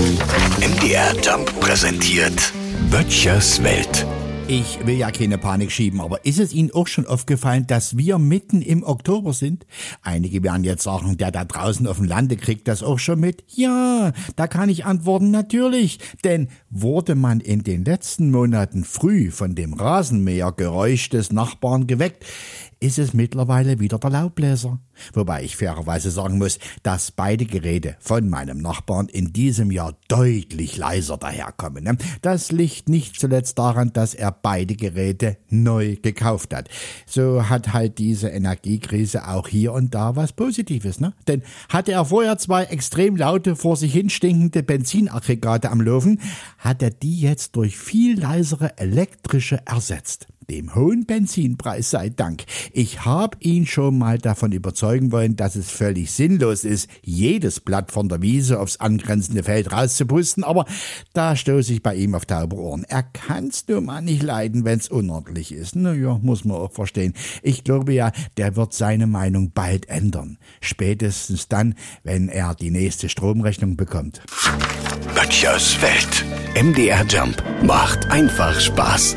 MDR Jump präsentiert Böttchers Welt. Ich will ja keine Panik schieben, aber ist es Ihnen auch schon aufgefallen, dass wir mitten im Oktober sind? Einige werden jetzt sagen, der da draußen auf dem Lande kriegt das auch schon mit. Ja, da kann ich antworten, natürlich. Denn wurde man in den letzten Monaten früh von dem Rasenmähergeräusch des Nachbarn geweckt, ist es mittlerweile wieder der Laubbläser. Wobei ich fairerweise sagen muss, dass beide Geräte von meinem Nachbarn in diesem Jahr deutlich leiser daherkommen. Ne? Das liegt nicht zuletzt daran, dass er beide Geräte neu gekauft hat. So hat halt diese Energiekrise auch hier und da was Positives. Ne? Denn hatte er vorher zwei extrem laute, vor sich hin stinkende Benzinaggregate am Laufen, hat er die jetzt durch viel leisere elektrische ersetzt dem hohen Benzinpreis sei Dank. Ich habe ihn schon mal davon überzeugen wollen, dass es völlig sinnlos ist, jedes Blatt von der Wiese aufs angrenzende Feld rauszupusten, aber da stoße ich bei ihm auf taube Ohren. Er kann's nur mal nicht leiden, wenn's unordentlich ist. Na ja, muss man auch verstehen. Ich glaube ja, der wird seine Meinung bald ändern. Spätestens dann, wenn er die nächste Stromrechnung bekommt. Böttchers Welt. MDR Jump macht einfach Spaß.